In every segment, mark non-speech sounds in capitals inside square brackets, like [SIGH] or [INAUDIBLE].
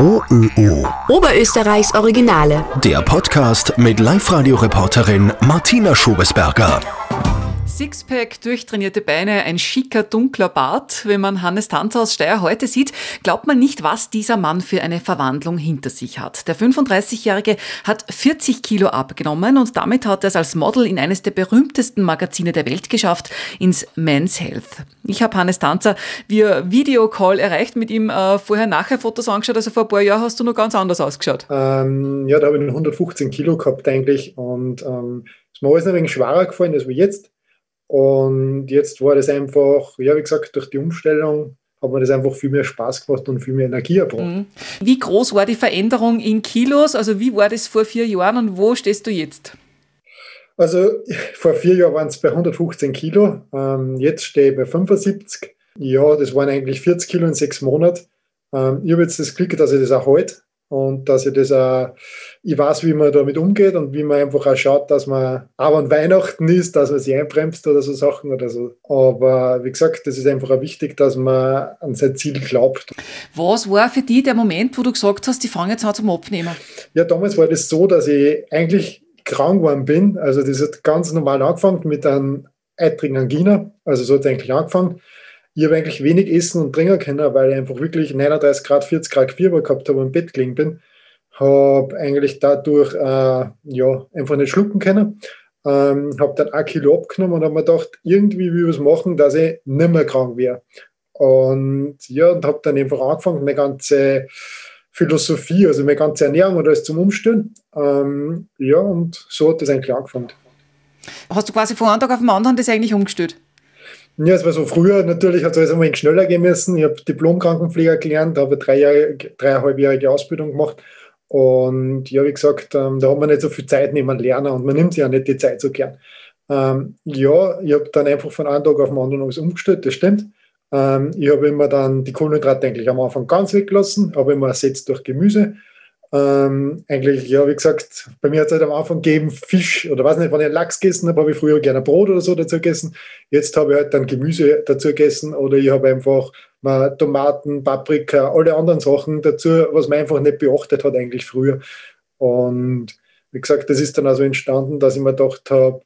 OÖO. Oberösterreichs Originale. Der Podcast mit Live-Radio-Reporterin Martina Schobesberger. Sixpack, durchtrainierte Beine, ein schicker, dunkler Bart. Wenn man Hannes Tanzer aus Steyr heute sieht, glaubt man nicht, was dieser Mann für eine Verwandlung hinter sich hat. Der 35-Jährige hat 40 Kilo abgenommen und damit hat er es als Model in eines der berühmtesten Magazine der Welt geschafft, ins Men's Health. Ich habe Hannes Tanzer via Videocall erreicht, mit ihm äh, vorher-nachher-Fotos angeschaut. Also vor ein paar Jahren hast du noch ganz anders ausgeschaut. Ähm, ja, da habe ich 115 Kilo gehabt eigentlich und ähm, ist mir alles ein wenig schwerer gefallen als wie jetzt. Und jetzt war das einfach, ja, wie gesagt, durch die Umstellung hat mir das einfach viel mehr Spaß gemacht und viel mehr Energie erbracht. Mhm. Wie groß war die Veränderung in Kilos? Also wie war das vor vier Jahren und wo stehst du jetzt? Also [LAUGHS] vor vier Jahren waren es bei 115 Kilo, ähm, jetzt stehe ich bei 75. Ja, das waren eigentlich 40 Kilo in sechs Monaten. Ähm, ich habe jetzt das Glück, dass ich das auch halte und dass ich das auch, ich weiß, wie man damit umgeht und wie man einfach auch schaut, dass man, auch wenn Weihnachten ist, dass man sich einbremst oder so Sachen oder so. Aber wie gesagt, das ist einfach auch wichtig, dass man an sein Ziel glaubt. Was war für dich der Moment, wo du gesagt hast, die fangen jetzt an zum Abnehmen? Ja, damals war das so, dass ich eigentlich krank geworden bin. Also das hat ganz normal angefangen mit einem eitrigen Angina. Also so hat es eigentlich angefangen ich habe eigentlich wenig essen und trinken können, weil ich einfach wirklich 39 Grad, 40 Grad Fieber gehabt habe und im Bett gelegen bin. Habe eigentlich dadurch äh, ja, einfach nicht schlucken können. Ähm, habe dann ein Kilo abgenommen und habe mir gedacht, irgendwie will ich was machen, dass ich nicht mehr krank wäre. Und ja, und habe dann einfach angefangen, meine ganze Philosophie, also meine ganze Ernährung und alles zum Umstellen. Ähm, ja, und so hat das eigentlich angefangen. Hast du quasi von einem Tag auf den anderen das eigentlich umgestellt? Ja, es war so früher, natürlich hat es alles ein schneller gehen müssen. Ich habe Diplom-Krankenpfleger gelernt, habe drei Jahre, dreieinhalbjährige Ausbildung gemacht. Und ja, wie gesagt, ähm, da hat man nicht so viel Zeit neben Lernen und man nimmt sich ja nicht die Zeit so gern. Ähm, ja, ich habe dann einfach von einem Tag auf den anderen alles umgestellt, das stimmt. Ähm, ich habe immer dann die Kohlenhydrate eigentlich am Anfang ganz weggelassen, habe immer ersetzt durch Gemüse. Ähm, eigentlich, ja, wie gesagt, bei mir hat es halt am Anfang gegeben Fisch oder weiß nicht, wenn ich Lachs gegessen habe, habe ich früher gerne Brot oder so dazu gegessen. Jetzt habe ich halt dann Gemüse dazu gegessen oder ich habe einfach mal Tomaten, Paprika, alle anderen Sachen dazu, was man einfach nicht beachtet hat eigentlich früher. Und wie gesagt, das ist dann also entstanden, dass ich mir gedacht habe,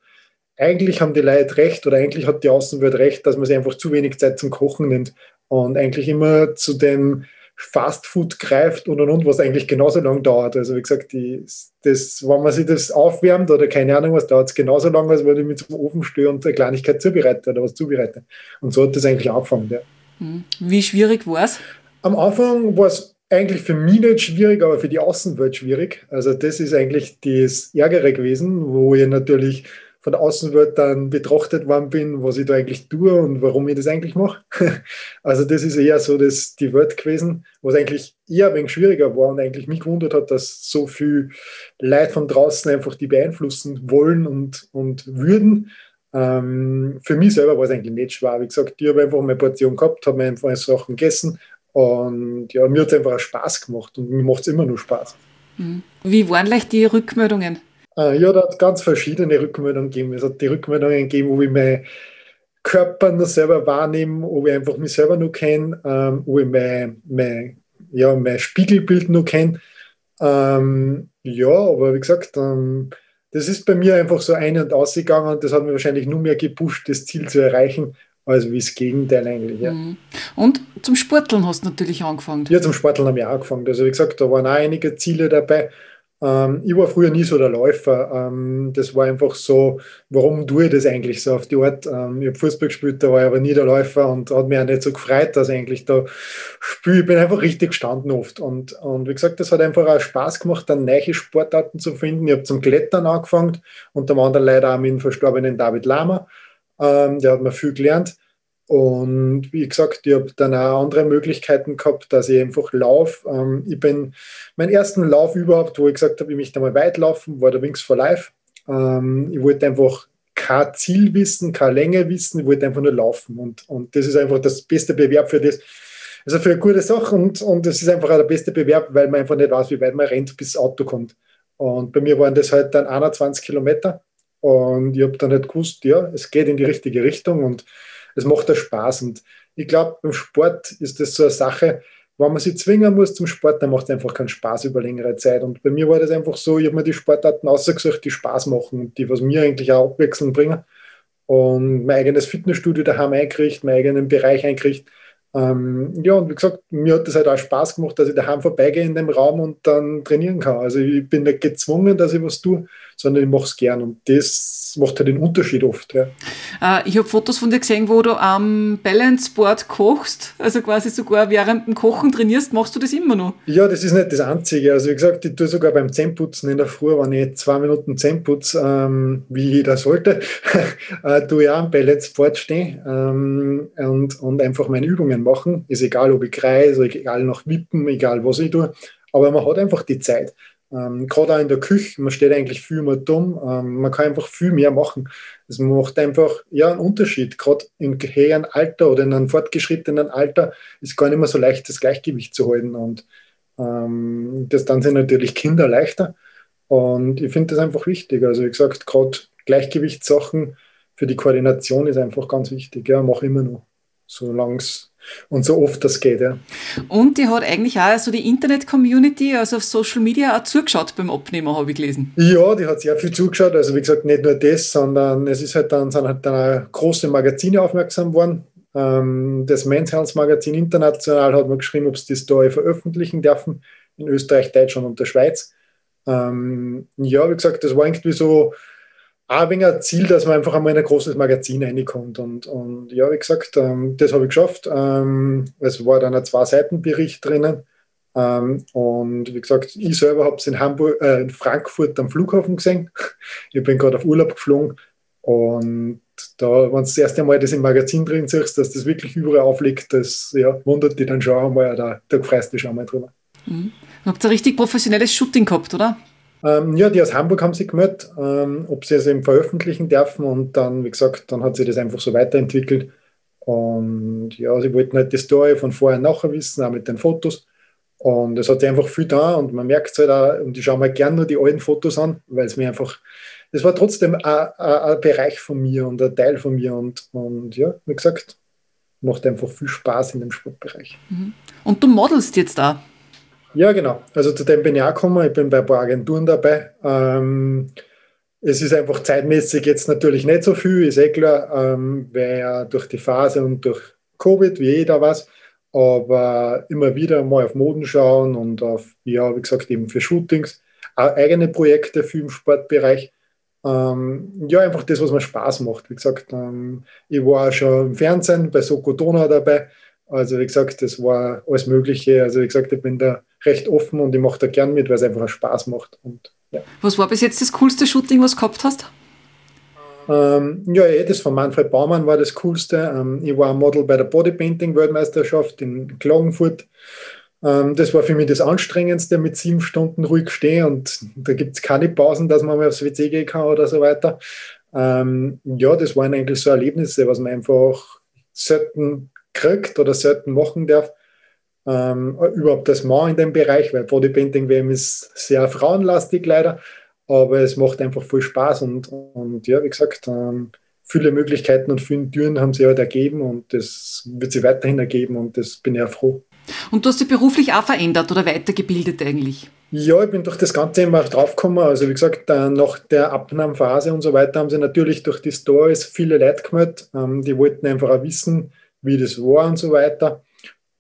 eigentlich haben die Leute recht oder eigentlich hat die Außenwelt recht, dass man sich einfach zu wenig Zeit zum Kochen nimmt und eigentlich immer zu dem Fastfood greift und und und, was eigentlich genauso lang dauert. Also wie gesagt, die, das, wenn man sich das aufwärmt oder keine Ahnung was, dauert es genauso lang, als wenn ich mit zum Ofen stehe und eine Kleinigkeit zubereite oder was zubereite. Und so hat das eigentlich angefangen. Ja. Hm. Wie schwierig war es? Am Anfang war es eigentlich für mich nicht schwierig, aber für die Außenwelt schwierig. Also das ist eigentlich das Ärgere gewesen, wo ich natürlich von der Außenwelt dann betrachtet worden bin, was ich da eigentlich tue und warum ich das eigentlich mache. [LAUGHS] also das ist eher so das, die Welt gewesen, was eigentlich eher ein wenig schwieriger war und eigentlich mich gewundert hat, dass so viel Leute von draußen einfach die beeinflussen wollen und, und würden. Ähm, für mich selber war es eigentlich nicht schwer. Wie gesagt, ich habe einfach meine Portion gehabt, habe einfach Sachen gegessen und ja, mir hat es einfach Spaß gemacht und mir macht es immer noch Spaß. Mhm. Wie waren gleich die Rückmeldungen? Äh, ja, da hat es ganz verschiedene Rückmeldungen gegeben. Es hat die Rückmeldungen gegeben, wo ich meinen Körper noch selber wahrnehme, ob ich einfach mich selber noch kenne, ähm, wo ich mein, mein, ja, mein Spiegelbild noch kenne. Ähm, ja, aber wie gesagt, ähm, das ist bei mir einfach so ein- und ausgegangen und das hat mir wahrscheinlich nur mehr gepusht, das Ziel zu erreichen, als wie das Gegenteil eigentlich. Ja. Mhm. Und zum Sporteln hast du natürlich angefangen. Ja, zum Sporteln habe ich auch angefangen. Also wie gesagt, da waren auch einige Ziele dabei. Ähm, ich war früher nie so der Läufer. Ähm, das war einfach so, warum tue ich das eigentlich so auf die Art? Ähm, ich habe Fußball gespielt, da war ich aber nie der Läufer und hat mich auch nicht so gefreut, dass ich eigentlich da spiele. Ich bin einfach richtig gestanden oft. Und, und wie gesagt, das hat einfach auch Spaß gemacht, dann neue Sportarten zu finden. Ich habe zum Klettern angefangen, unter anderem leider auch mit dem verstorbenen David Lama. Ähm, der hat mir viel gelernt. Und wie gesagt, ich habe dann auch andere Möglichkeiten gehabt, dass ich einfach laufe. Ähm, ich bin, meinen ersten Lauf überhaupt, wo ich gesagt habe, ich möchte mal weit laufen, war der Wings for Life. Ähm, ich wollte einfach kein Ziel wissen, keine Länge wissen, ich wollte einfach nur laufen. Und, und das ist einfach das beste Bewerb für das. Also für eine gute Sache und, und das ist einfach auch der beste Bewerb, weil man einfach nicht weiß, wie weit man rennt, bis das Auto kommt. Und bei mir waren das halt dann 21 Kilometer. Und ich habe dann halt gewusst, ja, es geht in die richtige Richtung und es macht da Spaß. Und ich glaube, beim Sport ist das so eine Sache, wenn man sich zwingen muss zum Sport, dann macht es einfach keinen Spaß über längere Zeit. Und bei mir war das einfach so, ich habe mir die Sportarten ausgesucht, die Spaß machen die, was mir eigentlich auch Abwechslung bringen. Und mein eigenes Fitnessstudio daheim eingerichtet, meinen eigenen Bereich eingerichtet ähm, ja, und wie gesagt, mir hat das halt auch Spaß gemacht, dass ich daheim vorbeigehe in dem Raum und dann trainieren kann. Also ich bin nicht gezwungen, dass ich was tue, sondern ich mache es gern. Und das macht halt den Unterschied oft. Ja. Äh, ich habe Fotos von dir gesehen, wo du am Balanceboard kochst, also quasi sogar während dem Kochen trainierst. Machst du das immer noch? Ja, das ist nicht das Einzige. Also wie gesagt, ich tue sogar beim Zähneputzen in der Früh, wenn ich zwei Minuten Zähne putze, ähm, wie jeder sollte, [LAUGHS] äh, tue ich auch am Balanceboard stehen ähm, und, und einfach meine Machen. Ist egal, ob ich kreise, egal nach Wippen, egal was ich tue. Aber man hat einfach die Zeit. Ähm, Gerade auch in der Küche, man steht eigentlich viel mehr dumm. Ähm, man kann einfach viel mehr machen. Es macht einfach ja, einen Unterschied. Gerade im höheren Alter oder in einem fortgeschrittenen Alter ist gar nicht mehr so leicht, das Gleichgewicht zu halten. Und ähm, das dann sind natürlich Kinder leichter. Und ich finde das einfach wichtig. Also wie gesagt, gerade Gleichgewichtssachen für die Koordination ist einfach ganz wichtig. Ja, mache immer noch, solange es und so oft das geht, ja. Und die hat eigentlich auch so die Internet-Community, also auf Social Media, auch zugeschaut beim Abnehmen, habe ich gelesen. Ja, die hat sehr viel zugeschaut. Also wie gesagt, nicht nur das, sondern es ist halt dann, sind halt dann auch große Magazine aufmerksam worden. Ähm, das Men's Health Magazin International hat mir geschrieben, ob sie das da veröffentlichen dürfen, in Österreich, Deutschland und der Schweiz. Ähm, ja, wie gesagt, das war irgendwie so ein Ziel, dass man einfach einmal in ein großes Magazin reinkommt. Und, und ja, wie gesagt, ähm, das habe ich geschafft. Ähm, es war dann ein Zwei-Seiten-Bericht drinnen. Ähm, und wie gesagt, ich selber habe es in äh, in Frankfurt am Flughafen gesehen. [LAUGHS] Ich bin gerade auf Urlaub geflogen. Und da, wenn du das erste Mal das im Magazin drin siehst, dass das wirklich überall aufliegt, das ja, wundert dich dann schon einmal, da, da freust du dich schon mal drüber. Mhm. Habt ihr richtig professionelles Shooting gehabt, oder? Ähm, ja, die aus Hamburg haben sich gemeldet, ähm, ob sie es eben veröffentlichen dürfen und dann, wie gesagt, dann hat sich das einfach so weiterentwickelt. Und ja, sie wollten halt die Story von vorher und nachher wissen, auch mit den Fotos. Und es hat sich einfach viel da und man merkt es halt auch, und ich schaue mir gerne nur die alten Fotos an, weil es mir einfach, das war trotzdem ein, Bereich von mir und ein Teil von mir und, und ja, wie gesagt, macht einfach viel Spaß in dem Sportbereich. Mhm. Und du modelst jetzt da? Ja, genau. Also zu dem bin ich auch gekommen. Ich bin bei ein paar Agenturen dabei. Ähm, es ist einfach zeitmäßig jetzt natürlich nicht so viel, ist eh klar, ähm, weil durch die Phase und durch Covid, wie jeder weiß, aber immer wieder mal auf Moden schauen und auf, ja, wie gesagt, eben für Shootings, auch eigene Projekte für im Sportbereich. Ähm, ja, einfach das, was mir Spaß macht. Wie gesagt, ähm, ich war auch schon im Fernsehen bei Soko Donau dabei. Also, wie gesagt, das war alles Mögliche. Also, wie gesagt, ich bin da recht offen und ich mache da gern mit, weil es einfach Spaß macht. Und, ja. Was war bis jetzt das coolste Shooting, was du gehabt hast? Ähm, ja, eh, das von Manfred Baumann war das coolste. Ähm, ich war Model bei der Bodypainting-Weltmeisterschaft in Klagenfurt. Ähm, das war für mich das Anstrengendste, mit sieben Stunden ruhig stehen und da gibt es keine Pausen, dass man mal aufs WC gehen kann oder so weiter. Ähm, ja, das waren eigentlich so Erlebnisse, was man einfach selten kriegt oder selten machen darf ähm, überhaupt das Mann in dem Bereich, weil Bodypainting WM ist sehr frauenlastig leider, aber es macht einfach viel Spaß und, und ja, wie gesagt, ähm, viele Möglichkeiten und viele Türen haben sie halt ergeben und das wird sie weiterhin ergeben und das bin ich auch froh. Und du hast dich beruflich auch verändert oder weitergebildet eigentlich? Ja, ich bin durch das Ganze immer draufgekommen. Also wie gesagt, nach der Abnahmephase und so weiter haben sie natürlich durch die Stories viele Leute gemeldet. Ähm, die wollten einfach auch wissen, wie das war und so weiter.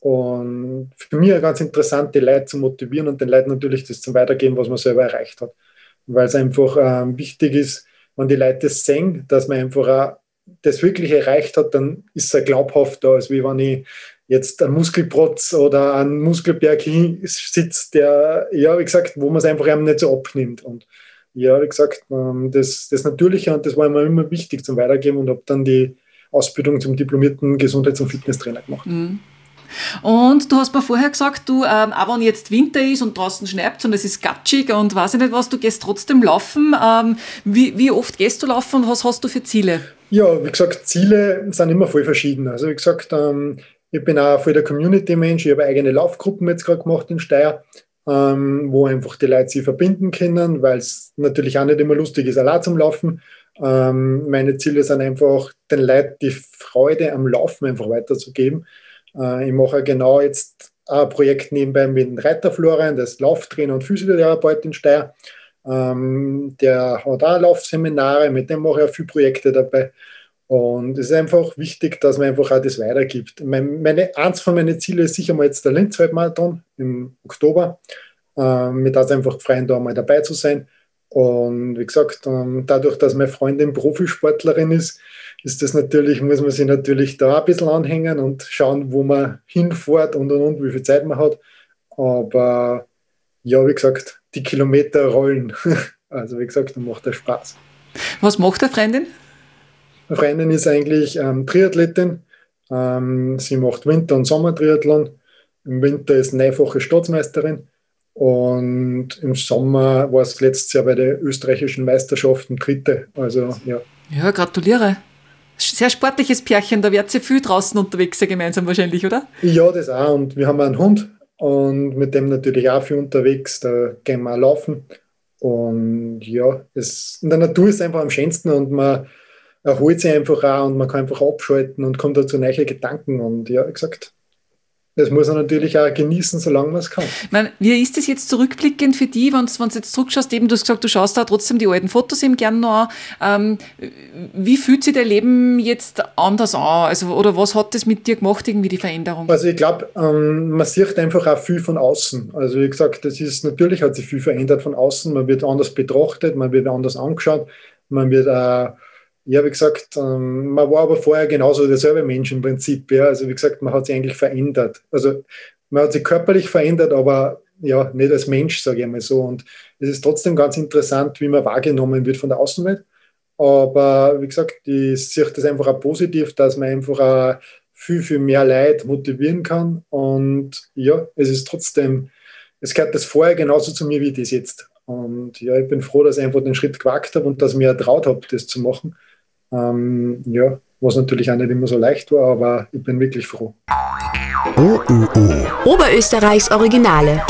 Und für mich ganz interessant, die Leute zu motivieren und den Leuten natürlich das zu weitergeben, was man selber erreicht hat. Weil es einfach ähm, wichtig ist, wenn die Leute das sehen, dass man einfach auch das wirklich erreicht hat, dann ist es glaubhafter, als wie wenn ich jetzt einen Muskelprotz oder einen Muskelberg sitzt, der, ja, wie gesagt, wo man es einfach einem nicht so abnimmt. Und ja, wie gesagt, ähm, das, das Natürliche und das war mir immer wichtig zum Weitergeben und habe dann die Ausbildung zum diplomierten Gesundheits- und Fitnesstrainer gemacht. Mhm. Und du hast mir vorher gesagt, du, ähm, auch wenn jetzt Winter ist und draußen schneit und es ist gatschig und weiß ich nicht was, du gehst trotzdem laufen. Ähm, wie, wie oft gehst du laufen und was hast du für Ziele? Ja, wie gesagt, Ziele sind immer voll verschieden. Also wie gesagt, ähm, ich bin auch voll der Community-Mensch. Ich habe eigene Laufgruppen jetzt gerade gemacht in Steyr, ähm, wo einfach die Leute sich verbinden können, weil es natürlich auch nicht immer lustig ist, allein zum Laufen. Ähm, meine Ziele sind einfach, den Leuten die Freude am Laufen einfach weiterzugeben. Äh, ich mache genau jetzt ein Projekt nebenbei mit dem Reiter Florian, das Lauftrainer und Physiotherapeut in Steyr. Ähm, der hat auch Laufseminare, mit dem mache ich auch viele Projekte dabei. Und es ist einfach wichtig, dass man einfach auch das weitergibt. Meine, meine, eins von meinen Zielen ist sicher mal jetzt der Linz-Halbmarathon im Oktober. Ähm, mir da einfach freuen, da mal dabei zu sein. Und wie gesagt, ähm, dadurch, dass meine Freundin Profisportlerin ist, ist das natürlich, muss man sich natürlich da ein bisschen anhängen und schauen, wo man hinfährt und und und, wie viel Zeit man hat. Aber ja, wie gesagt, die Kilometer rollen. [LAUGHS] Also wie gesagt, dann macht das Spaß. Was macht der Freundin? Meine Freundin ist eigentlich ähm, Triathletin. Ähm, sie macht Winter- und Sommertriathlon. Im Winter ist neunfache Staatsmeisterin und im Sommer war es letztes Jahr bei den österreichischen Meisterschaften dritte. Also ja. Ja, gratuliere. Sehr sportliches Pärchen, da werdet ihr viel draußen unterwegs sein gemeinsam wahrscheinlich, oder? Ja, das auch. Und wir haben einen Hund und mit dem natürlich auch viel unterwegs. Da gehen wir auch laufen. Und ja, es, in der Natur ist es einfach am schönsten und man erholt sich einfach auch und man kann einfach abschalten und kommt dazu neue Gedanken. Und ja, wie gesagt, das muss man natürlich auch genießen, solange man es kann. Meine, wie ist das jetzt zurückblickend für die, wenn du jetzt zurückschaust, eben du hast gesagt, du schaust da trotzdem die alten Fotos eben gerne noch an. Ähm, wie fühlt sich dein Leben jetzt anders an? Also, oder was hat das mit dir gemacht, irgendwie die Veränderung? Also ich glaube, ähm, man sieht einfach auch viel von außen. Also wie gesagt, das ist natürlich hat sich viel verändert von außen. Man wird anders betrachtet, man wird anders angeschaut, man wird auch ja, wie gesagt, ähm, man war aber vorher genauso derselbe Mensch im Prinzip. Ja. Also wie gesagt, man hat sich eigentlich verändert. Also man hat sich körperlich verändert, aber ja, nicht als Mensch, sage ich mal so. Und es ist trotzdem ganz interessant, wie man wahrgenommen wird von der Außenwelt. Aber wie gesagt, ich sehe das einfach auch positiv, dass man einfach auch viel, viel mehr Leid motivieren kann. Und ja, es ist trotzdem, es gehört das vorher genauso zu mir wie das jetzt. Und ja, ich bin froh, dass ich einfach den Schritt gewagt habe und dass ich mir ertraut habe, das zu machen. Ähm, ja, was natürlich auch nicht immer so leicht war, aber ich bin wirklich froh. OÖO. Oberösterreichs Originale.